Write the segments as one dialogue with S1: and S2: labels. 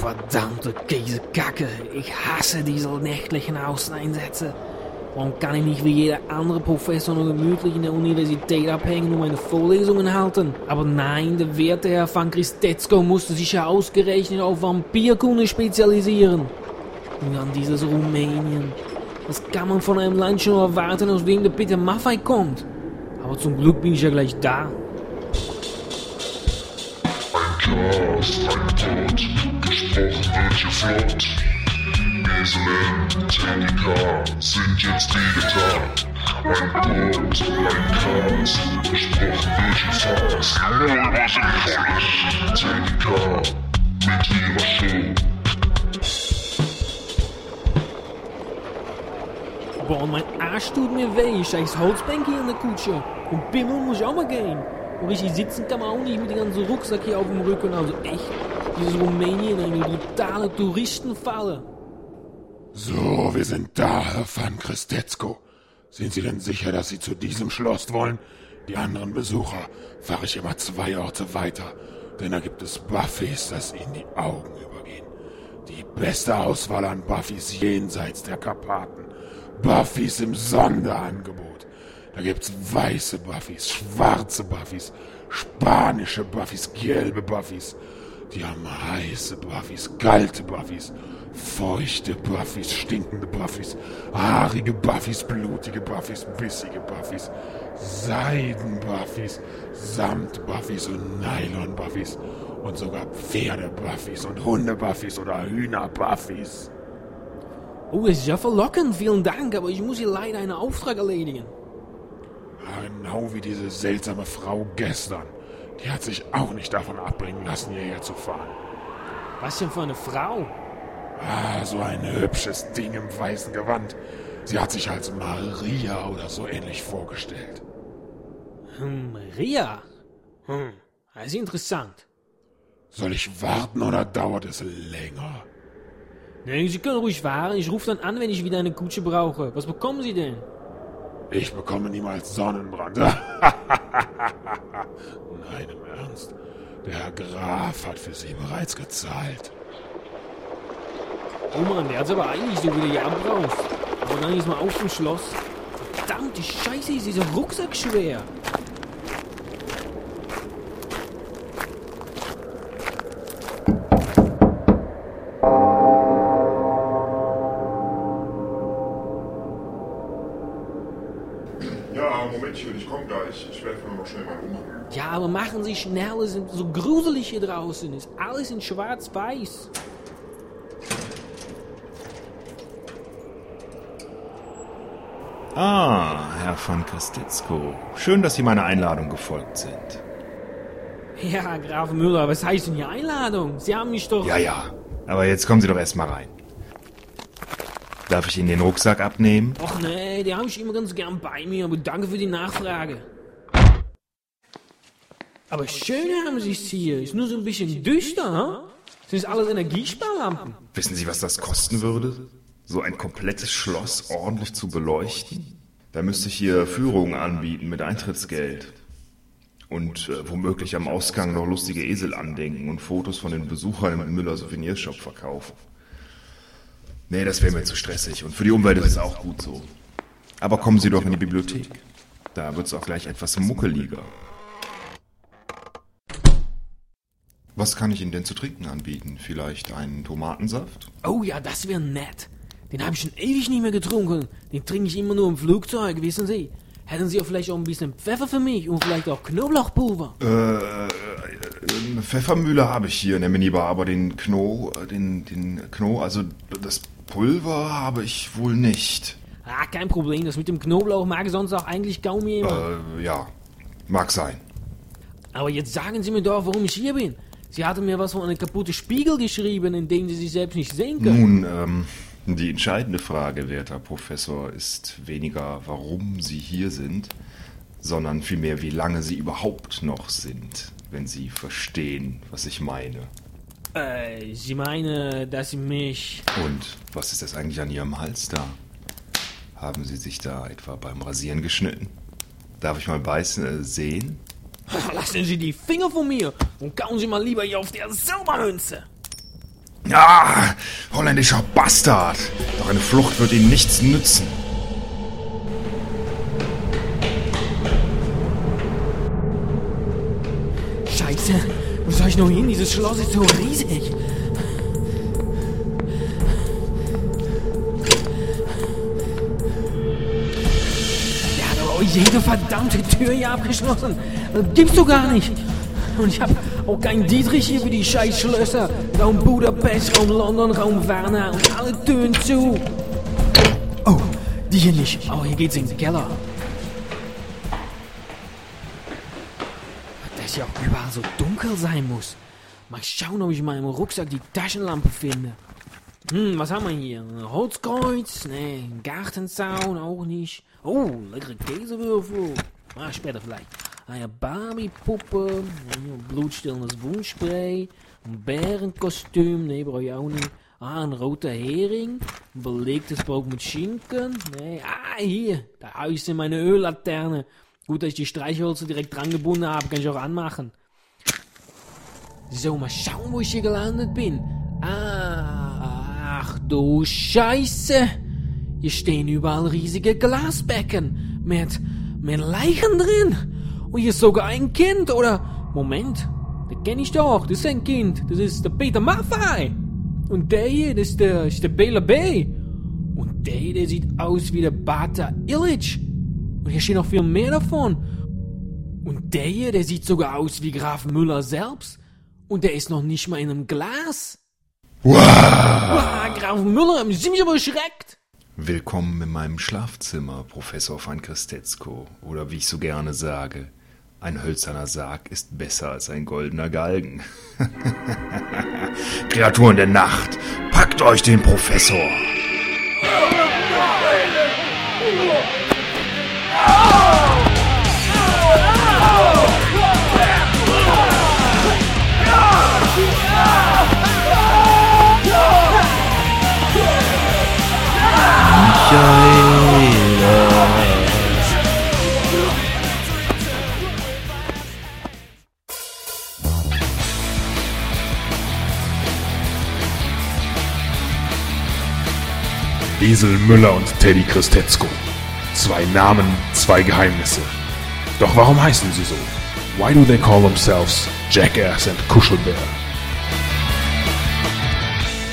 S1: Verdammte Käsekacke. Ich hasse diese nächtlichen Außeneinsätze. Warum kann ich nicht wie jeder andere Professor nur gemütlich in der Universität abhängen und meine Vorlesungen halten? Aber nein, der werte Herr van Christetzko musste sich ja ausgerechnet auf Vampirkunde spezialisieren. Und dann dieses Rumänien. Was kann man von einem Land schon erwarten, aus dem der Peter Maffei kommt? Aber zum Glück bin ich ja gleich da.
S2: Cast, ein Pod, gesprochen wird hier flott. Beselin, Techniker sind jetzt digital. Ein Pod, ein Cast, gesprochen wird hier fast. Nur über Sinnvolles. Techniker mit ihrer Show.
S1: Boah, mein Arsch tut mir weh. Scheiß Holzbänke hier in der Kutsche. Und Bimmel muss ich auch mal gehen. Und richtig sitzen kann man auch nicht mit dem ganzen Rucksack hier auf dem Rücken. Also echt, dieses Rumänien eine brutale Touristenfalle.
S3: So, wir sind da, Herr van Christetzko. Sind Sie denn sicher, dass Sie zu diesem Schloss wollen? Die anderen Besucher fahre ich immer zwei Orte weiter, denn da gibt es Buffys, das Ihnen die Augen übergehen. Die beste Auswahl an Buffys jenseits der Karpaten. Buffys im Sonderangebot. Da gibt's weiße Buffys, schwarze Buffys, spanische Buffys, gelbe Buffys. Die haben heiße Buffys, kalte Buffys, feuchte Buffys, stinkende Buffys, haarige Buffys, blutige Buffys, bissige Buffys, Seiden-Buffys, Samt-Buffys und Nylon-Buffys und sogar Pferde-Buffys und Hunde-Buffys oder Hühner-Buffys.
S1: Oh, ist ja verlockend. Vielen Dank, aber ich muss hier leider einen Auftrag erledigen.
S3: Ja, Genau wie diese seltsame Frau gestern. Die hat sich auch nicht davon abbringen lassen, hierher zu fahren.
S1: Was denn für eine Frau?
S3: Ah, so ein hübsches Ding im weißen Gewand. Sie hat sich als Maria oder so ähnlich vorgestellt.
S1: Hm, Maria. Hm, ist interessant.
S3: Soll ich warten oder dauert es länger?
S1: Nee, Sie können ruhig fahren. Ich rufe dann an, wenn ich wieder eine Kutsche brauche. Was bekommen Sie denn?
S3: Ich bekomme niemals Sonnenbrand. Nein, im Ernst. Der Herr Graf hat für Sie bereits gezahlt.
S1: Oh Mann, der hat's aber eigentlich so wieder hier abbraust. Aber dann ist mal auf dem Schloss. Verdammte Scheiße, ist dieser Rucksack schwer. Aber machen Sie schnell, es ist so gruselig hier draußen. Ist alles in schwarz-weiß.
S4: Ah, Herr von Christitzko. Schön, dass Sie meiner Einladung gefolgt sind.
S1: Ja, Graf Müller, was heißt denn hier Einladung? Sie haben mich doch...
S4: Ja, ja. Aber jetzt kommen Sie doch erstmal rein. Darf ich Ihnen den Rucksack abnehmen?
S1: Och nee, die habe ich immer ganz gern bei mir, aber danke für die Nachfrage. Aber schön haben Sie es hier. Ist nur so ein bisschen düster, ha? Sind das alles Energiesparlampen?
S4: Wissen Sie, was das kosten würde? So ein komplettes Schloss ordentlich zu beleuchten? Da müsste ich hier Führungen anbieten mit Eintrittsgeld. Und äh, womöglich am Ausgang noch lustige Esel andenken und Fotos von den Besuchern im Müller Souvenirshop verkaufen. Nee, das wäre mir zu stressig. Und für die Umwelt ist es auch gut so. Aber kommen Sie doch in die Bibliothek. Da wird's auch gleich etwas muckeliger. Was kann ich Ihnen denn zu trinken anbieten? Vielleicht einen Tomatensaft?
S1: Oh ja, das wäre nett. Den habe ich schon ewig nicht mehr getrunken. Den trinke ich immer nur im Flugzeug, wissen Sie. Hätten Sie auch vielleicht auch ein bisschen Pfeffer für mich und vielleicht auch Knoblauchpulver?
S4: Äh, äh, eine Pfeffermühle habe ich hier in der Minibar, aber den Kno, äh, den, den Kno, also das Pulver habe ich wohl nicht.
S1: Ah, kein Problem. Das mit dem Knoblauch mag sonst auch eigentlich kaum jemand.
S4: Äh, ja, mag sein.
S1: Aber jetzt sagen Sie mir doch, warum ich hier bin. Sie hatten mir was von einem kaputten Spiegel geschrieben, in dem Sie sich selbst nicht sehen können.
S4: Nun, ähm, die entscheidende Frage, werter Professor, ist weniger, warum Sie hier sind, sondern vielmehr, wie lange Sie überhaupt noch sind, wenn Sie verstehen, was ich meine.
S1: Äh, Sie meinen, dass Sie mich...
S4: Und was ist das eigentlich an Ihrem Hals da? Haben Sie sich da etwa beim Rasieren geschnitten? Darf ich mal beißen, äh, sehen?
S1: Lassen Sie die Finger von mir und kauen Sie mal lieber hier auf der Silbermünze.
S4: Ah, holländischer Bastard. Doch eine Flucht wird ihm nichts nützen.
S1: Scheiße, wo soll ich noch hin? Dieses Schloss ist so riesig. Jede verdammte Tür hier abgeschlossen. Das gibt's doch gar nicht. Und ich hab auch keinen Dietrich hier für die Scheißschlösser. Raum Budapest, Raum London, Raum Werner und alle Türen zu. Oh, die hier nicht. Oh, hier geht's in den Keller. Dass ja auch überall so dunkel sein muss. Mal schauen, ob ich in meinem Rucksack die Taschenlampe finde. Hm, was haben wir hier? Holzkreuz? Nee, ein Gartenzaun auch nicht. Oh, leckere Käsewürfel. Ah, später vielleicht. Eine Barbie-Puppe, ein blutstillendes Wundspray, ein Bärenkostüm, nee, brauche ich auch nicht. Ah, ein roter Hering, ein belegtes Brot mit Schinken. Nee, ah, hier, da ist meine Öllaterne. Gut, dass ich die Streichhölzer direkt dran gebunden habe, kann ich auch anmachen. So, mal schauen, wo ich hier gelandet bin. Ah, ach du Scheiße. Hier stehen überall riesige Glasbecken mit, mit Leichen drin. Und hier ist sogar ein Kind, oder? Moment, den kenne ich doch, das ist ein Kind. Das ist der Peter Maffei. Und der hier, das ist der, ist der Bela B. Und der hier, der sieht aus wie der Bata Illich. Und hier steht noch viel mehr davon. Und der hier, der sieht sogar aus wie Graf Müller selbst. Und der ist noch nicht mal in einem Glas.
S3: Wow!
S1: Ah, Graf Müller, haben Sie mich aber erschreckt.
S4: Willkommen in meinem Schlafzimmer, Professor van Christetzko. Oder wie ich so gerne sage, ein hölzerner Sarg ist besser als ein goldener Galgen. Kreaturen der Nacht, packt euch den Professor!
S3: Esel Müller und Teddy Christetzko. Zwei Namen, zwei Geheimnisse. Doch warum heißen sie so? Why do they call themselves Jackass and Kuschelbär?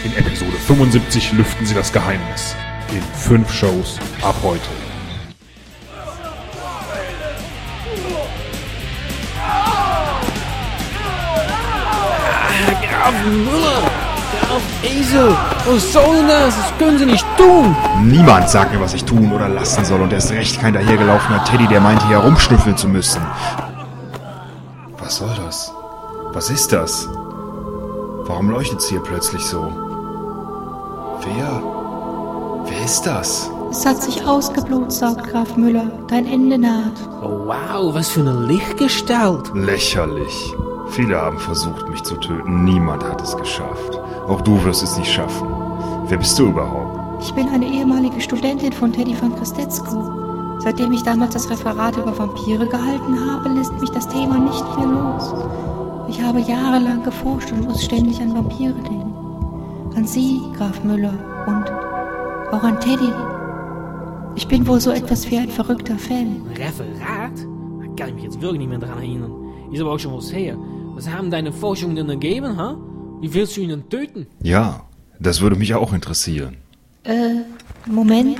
S3: In Episode 75 lüften sie das Geheimnis. In fünf Shows ab heute.
S1: Müller, Graf Esel, was soll denn das? Das können Sie nicht tun.
S4: Niemand sagt mir, was ich tun oder lassen soll und erst recht kein dahergelaufener Teddy, der meinte, hier herumschnüffeln zu müssen. Was soll das? Was ist das? Warum leuchtet's hier plötzlich so? Wer? Wer ist das?
S5: Es hat sich ausgeblut, sagt Graf Müller. Dein Ende naht.
S1: Oh, wow, was für eine Lichtgestalt.
S4: Lächerlich. Viele haben versucht, mich zu töten. Niemand hat es geschafft. Auch du wirst es nicht schaffen. Wer bist du überhaupt?
S5: Ich bin eine ehemalige Studentin von Teddy van Christetzko. Seitdem ich damals das Referat über Vampire gehalten habe, lässt mich das Thema nicht mehr los. Ich habe jahrelang geforscht und muss ständig an Vampire denken. An Sie, Graf Müller, und auch an Teddy. Ich bin wohl so etwas wie ein verrückter Fan.
S1: Referat? Da kann ich mich jetzt wirklich nicht mehr dran erinnern. Ist aber auch schon was her. Was haben deine Forschungen denn ergeben, ha? Wie willst du ihn denn töten?
S4: Ja, das würde mich auch interessieren.
S5: Äh, Moment.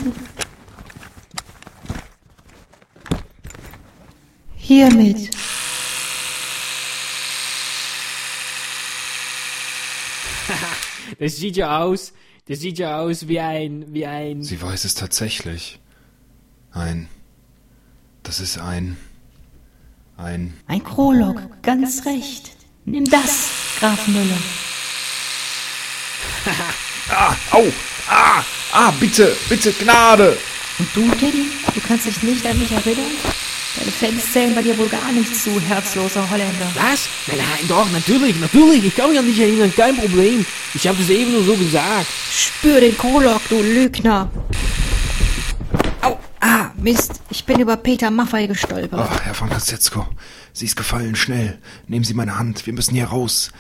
S5: Hiermit.
S1: Das sieht ja aus, das sieht ja aus wie ein, wie ein...
S4: Sie weiß es tatsächlich. Ein. Das ist ein. Ein.
S5: Ein Krolog, ganz recht. Nimm das, Graf Müller.
S4: Ah, au! Ah! Ah, bitte, bitte, Gnade!
S5: Und du, Teddy, du kannst dich nicht an mich erinnern? Deine Fans zählen bei dir wohl gar nichts zu, herzloser Holländer.
S1: Was? Nein, nein, doch, natürlich, natürlich. Ich kann mich an dich erinnern, kein Problem. Ich habe das eben nur so gesagt.
S5: Spür den Krolog, du Lügner. Au, ah, Mist, ich bin über Peter Maffei gestolpert.
S4: Ah, Herr von Kastetzko, sie ist gefallen, schnell. Nehmen Sie meine Hand, wir müssen hier raus.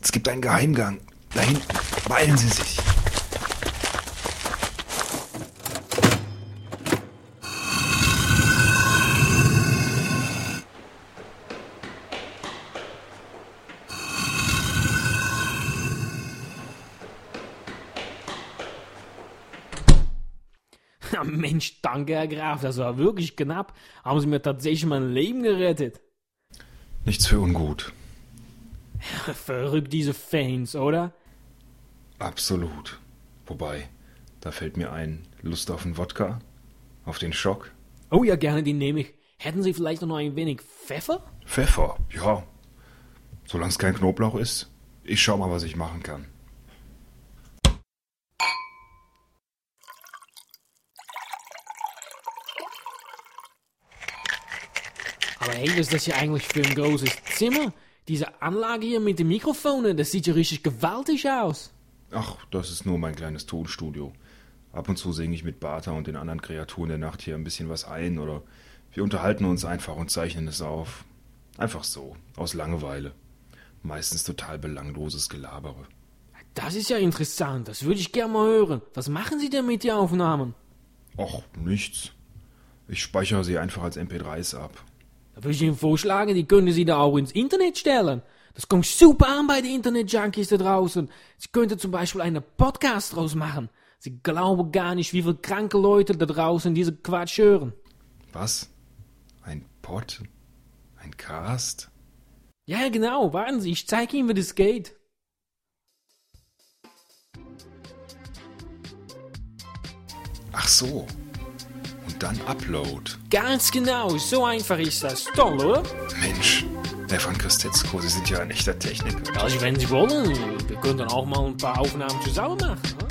S4: Es gibt einen Geheimgang. Da hinten. Beeilen Sie sich.
S1: Ja, Mensch, danke, Herr Graf, das war wirklich knapp. Haben Sie mir tatsächlich mein Leben gerettet.
S4: Nichts für ungut.
S1: Verrückt, diese Fans, oder?
S4: Absolut. Wobei, da fällt mir ein, Lust auf einen Wodka? Auf den Schock?
S1: Oh ja, gerne, die nehme ich. Hätten Sie vielleicht noch ein wenig Pfeffer?
S4: Pfeffer, ja. Solange es kein Knoblauch ist. Ich schau mal, was ich machen kann.
S1: Aber hey, was ist das hier eigentlich für ein großes Zimmer? Diese Anlage hier mit den Mikrofonen, das sieht ja richtig gewaltig aus.
S4: Ach, das ist nur mein kleines Tonstudio. Ab und zu singe ich mit Bata und den anderen Kreaturen der Nacht hier ein bisschen was ein oder wir unterhalten uns einfach und zeichnen es auf. Einfach so, aus Langeweile. Meistens total belangloses Gelabere.
S1: Das ist ja interessant, das würde ich gerne mal hören. Was machen Sie denn mit den Aufnahmen?
S4: Och, nichts. Ich speichere sie einfach als MP3s ab.
S1: Da würde ich Ihnen vorschlagen, die können Sie da auch ins Internet stellen. Das kommt super an bei den Internet-Junkies da draußen. Sie könnten zum Beispiel einen Podcast draus machen. Sie glauben gar nicht, wie viele kranke Leute da draußen diese Quatsch hören.
S4: Was? Ein Pod? Ein Cast?
S1: Ja, genau, warten Sie, ich zeige Ihnen, wie das geht.
S4: Ach so. Und dann Upload.
S1: Ganz genau, so einfach ist das. Toll, oder?
S4: Mensch, Von Christetzko, Sie sind ja ein echter Techniker.
S1: Also, wenn Sie wollen, wir können dann auch mal ein paar Aufnahmen zusammen machen. Ne?